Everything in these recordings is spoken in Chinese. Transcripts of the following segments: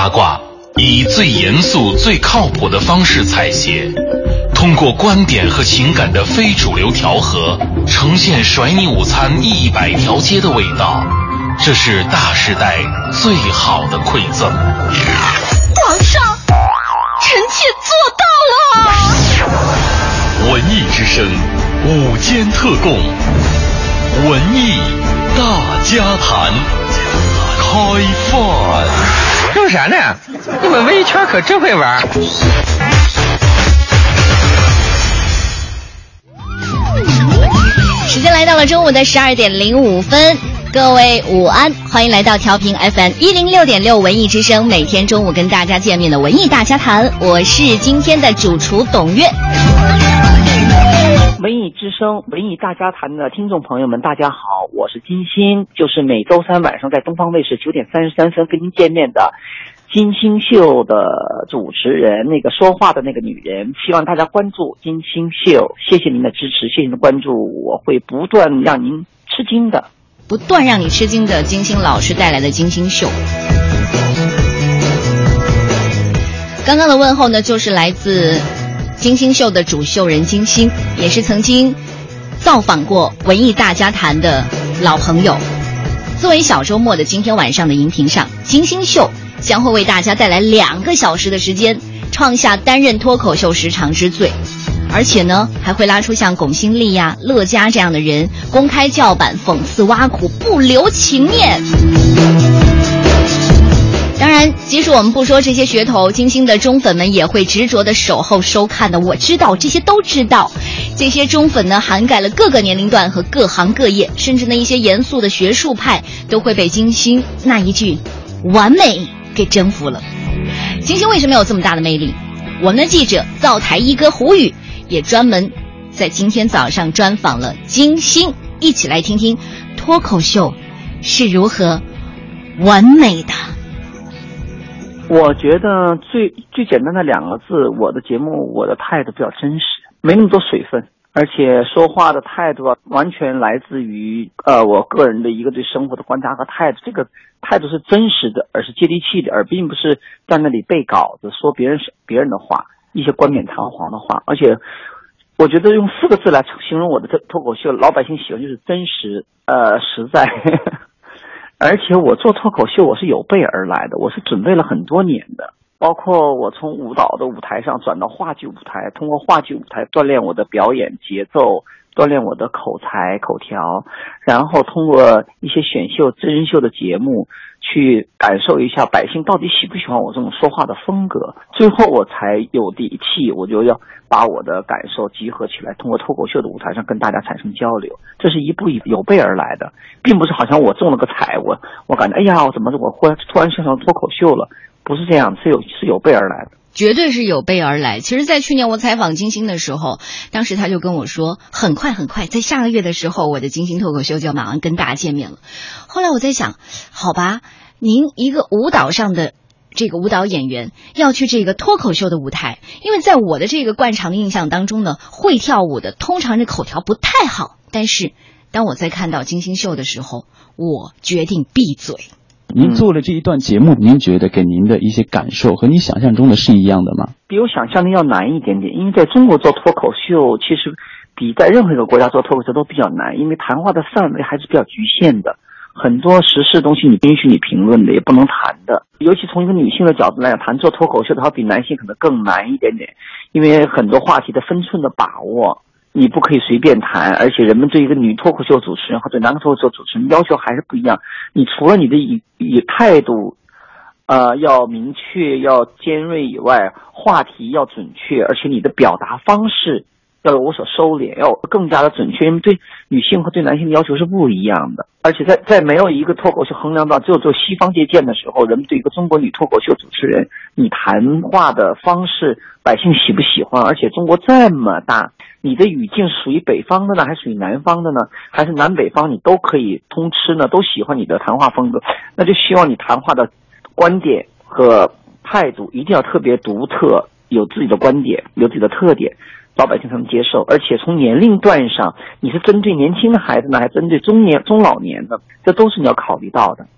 八卦，以最严肃、最靠谱的方式采写，通过观点和情感的非主流调和，呈现甩你午餐一百条街的味道。这是大时代最好的馈赠。皇上，臣妾做到了。文艺之声，午间特供，文艺大家谈，开饭。啥呢？你们文艺圈可真会玩。时间来到了中午的十二点零五分。各位午安，欢迎来到调频 FM 一零六点六文艺之声，每天中午跟大家见面的文艺大家谈，我是今天的主厨董月。文艺之声文艺大家谈的听众朋友们，大家好，我是金星，就是每周三晚上在东方卫视九点三十三分跟您见面的金星秀的主持人，那个说话的那个女人，希望大家关注金星秀，谢谢您的支持，谢谢您的关注，我会不断让您吃惊的。不断让你吃惊的金星老师带来的金星秀。刚刚的问候呢，就是来自金星秀的主秀人金星，也是曾经造访过文艺大家谈的老朋友。作为小周末的今天晚上的荧屏上，金星秀将会为大家带来两个小时的时间，创下担任脱口秀时长之最。而且呢，还会拉出像巩新丽呀、乐嘉这样的人，公开叫板、讽刺、挖苦，不留情面。当然，即使我们不说这些噱头，金星的忠粉们也会执着的守候收看的。我知道这些都知道，这些忠粉呢，涵盖了各个年龄段和各行各业，甚至呢一些严肃的学术派都会被金星那一句“完美”给征服了。金星为什么有这么大的魅力？我们的记者灶台一哥胡宇。也专门在今天早上专访了金星，一起来听听脱口秀是如何完美的。我觉得最最简单的两个字，我的节目我的态度比较真实，没那么多水分，而且说话的态度啊，完全来自于呃我个人的一个对生活的观察和态度。这个态度是真实的，而是接地气的，而并不是在那里背稿子说别人别人的话。一些冠冕堂皇的话，而且我觉得用四个字来形容我的脱脱口秀，老百姓喜欢就是真实，呃，实在。而且我做脱口秀，我是有备而来的，我是准备了很多年的。包括我从舞蹈的舞台上转到话剧舞台，通过话剧舞台锻炼我的表演节奏，锻炼我的口才口条，然后通过一些选秀真人秀的节目。去感受一下百姓到底喜不喜欢我这种说话的风格，最后我才有底气，我就要把我的感受集合起来，通过脱口秀的舞台上跟大家产生交流。这是一步一有备而来的，并不是好像我中了个彩，我我感觉哎呀，我怎么我忽然突然想上脱口秀了？不是这样，是有是有备而来的，绝对是有备而来。其实，在去年我采访金星的时候，当时他就跟我说，很快很快，在下个月的时候，我的金星脱口秀就要马上跟大家见面了。后来我在想，好吧。您一个舞蹈上的这个舞蹈演员要去这个脱口秀的舞台，因为在我的这个惯常印象当中呢，会跳舞的通常这口条不太好。但是当我在看到金星秀的时候，我决定闭嘴。您做了这一段节目，您觉得给您的一些感受和你想象中的是一样的吗？比我想象的要难一点点，因为在中国做脱口秀，其实比在任何一个国家做脱口秀都比较难，因为谈话的范围还是比较局限的。很多时事东西你不允许你评论的，也不能谈的。尤其从一个女性的角度来讲，谈做脱口秀的话，比男性可能更难一点点，因为很多话题的分寸的把握，你不可以随便谈。而且人们对一个女脱口秀主持人和对男脱口秀主持人要求还是不一样。你除了你的以以态度，呃，要明确要尖锐以外，话题要准确，而且你的表达方式。要有所收敛，要更加的准确，因为对女性和对男性的要求是不一样的。而且在在没有一个脱口秀衡量到只有做西方借鉴的时候，人们对一个中国女脱口秀主持人，你谈话的方式，百姓喜不喜欢？而且中国这么大，你的语境属于北方的呢，还是属于南方的呢？还是南北方你都可以通吃呢？都喜欢你的谈话风格，那就希望你谈话的观点和态度一定要特别独特，有自己的观点，有自己的特点。老百姓才能接受，而且从年龄段上，你是针对年轻的孩子呢，还是针对中年、中老年的，这都是你要考虑到的。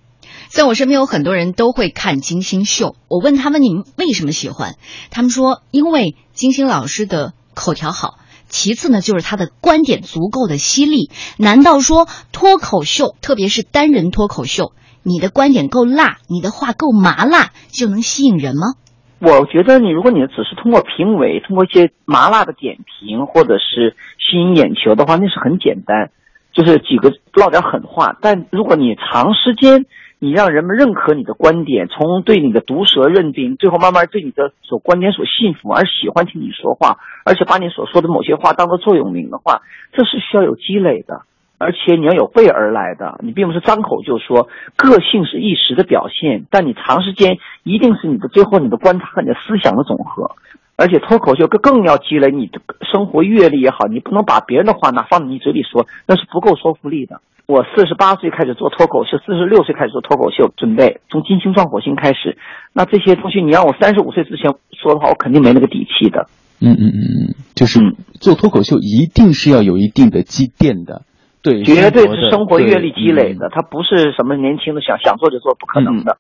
在我身边有很多人都会看金星秀，我问他们你们为什么喜欢，他们说因为金星老师的口条好，其次呢就是他的观点足够的犀利。难道说脱口秀，特别是单人脱口秀，你的观点够辣，你的话够麻辣，就能吸引人吗？我觉得你如果你只是通过评委，通过一些麻辣的点评，或者是吸引眼球的话，那是很简单，就是几个唠点狠话。但如果你长时间，你让人们认可你的观点，从对你的毒舌认定，最后慢慢对你的所观点所信服，而喜欢听你说话，而且把你所说的某些话当做座右铭的话，这是需要有积累的。而且你要有备而来的，你并不是张口就说。个性是一时的表现，但你长时间一定是你的最后你的观察和你的思想的总和。而且脱口秀更更要积累你的生活阅历也好，你不能把别人的话拿放在你嘴里说，那是不够说服力的。我四十八岁开始做脱口秀，四十六岁开始做脱口秀，准备从金星撞火星开始。那这些东西你让我三十五岁之前说的话，我肯定没那个底气的。嗯嗯嗯嗯，就是做脱口秀一定是要有一定的积淀的。对，绝对是生活阅历积累的，他不是什么年轻的想想做就做，不可能的。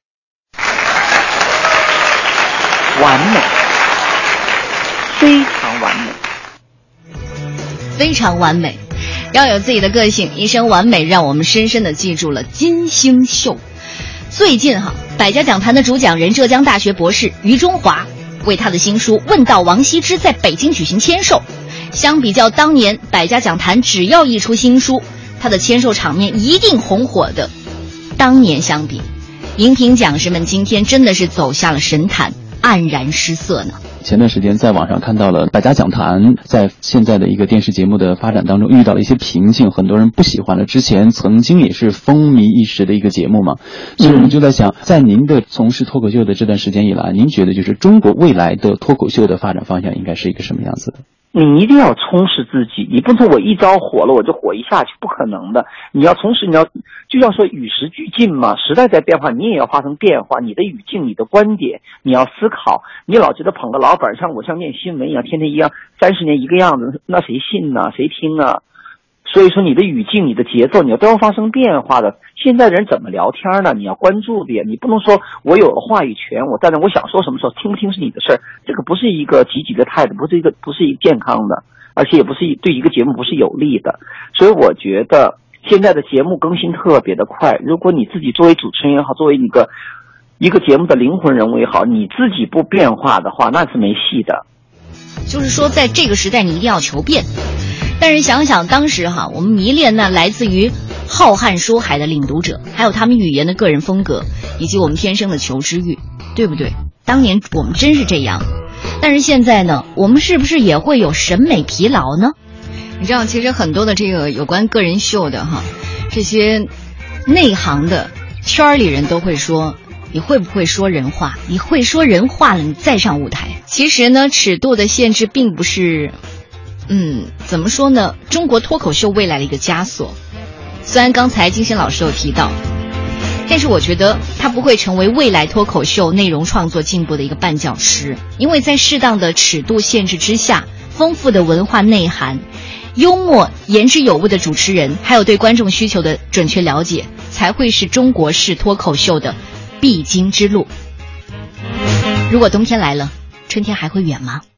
完美，非常完美，非常完美，要有自己的个性，一生完美，让我们深深的记住了金星秀。最近哈，百家讲坛的主讲人浙江大学博士于中华为他的新书《问道王羲之》在北京举行签售。相比较当年百家讲坛，只要一出新书，他的签售场面一定红火的。当年相比，荧屏讲师们今天真的是走下了神坛，黯然失色呢。前段时间在网上看到了百家讲坛在现在的一个电视节目的发展当中遇到了一些瓶颈，很多人不喜欢了。之前曾经也是风靡一时的一个节目嘛，所以我们就在想，在您的从事脱口秀的这段时间以来，您觉得就是中国未来的脱口秀的发展方向应该是一个什么样子的？你一定要充实自己，你不能说我一招火了我就火一下去，不可能的。你要充实，你要就要说与时俱进嘛，时代在变化，你也要发生变化。你的语境、你的观点，你要思考。你老觉得捧个老板像我像念新闻一样，天天一样，三十年一个样子，那谁信呢？谁听啊？所以说，你的语境、你的节奏，你要都要发生变化的。现在人怎么聊天呢？你要关注的，你不能说我有了话语权，我在那我想说什么时候听不听是你的事儿。这个不是一个积极的态度，不是一个不是一个健康的，而且也不是一对一个节目不是有利的。所以我觉得现在的节目更新特别的快。如果你自己作为主持人也好，作为一个一个节目的灵魂人物也好，你自己不变化的话，那是没戏的。就是说，在这个时代，你一定要求变。但是想想当时哈，我们迷恋那来自于浩瀚书海的领读者，还有他们语言的个人风格，以及我们天生的求知欲，对不对？当年我们真是这样。但是现在呢，我们是不是也会有审美疲劳呢？你知道，其实很多的这个有关个人秀的哈，这些内行的圈里人都会说，你会不会说人话？你会说人话了，你再上舞台。其实呢，尺度的限制并不是。嗯，怎么说呢？中国脱口秀未来的一个枷锁，虽然刚才金星老师有提到，但是我觉得它不会成为未来脱口秀内容创作进步的一个绊脚石，因为在适当的尺度限制之下，丰富的文化内涵、幽默、言之有物的主持人，还有对观众需求的准确了解，才会是中国式脱口秀的必经之路。如果冬天来了，春天还会远吗？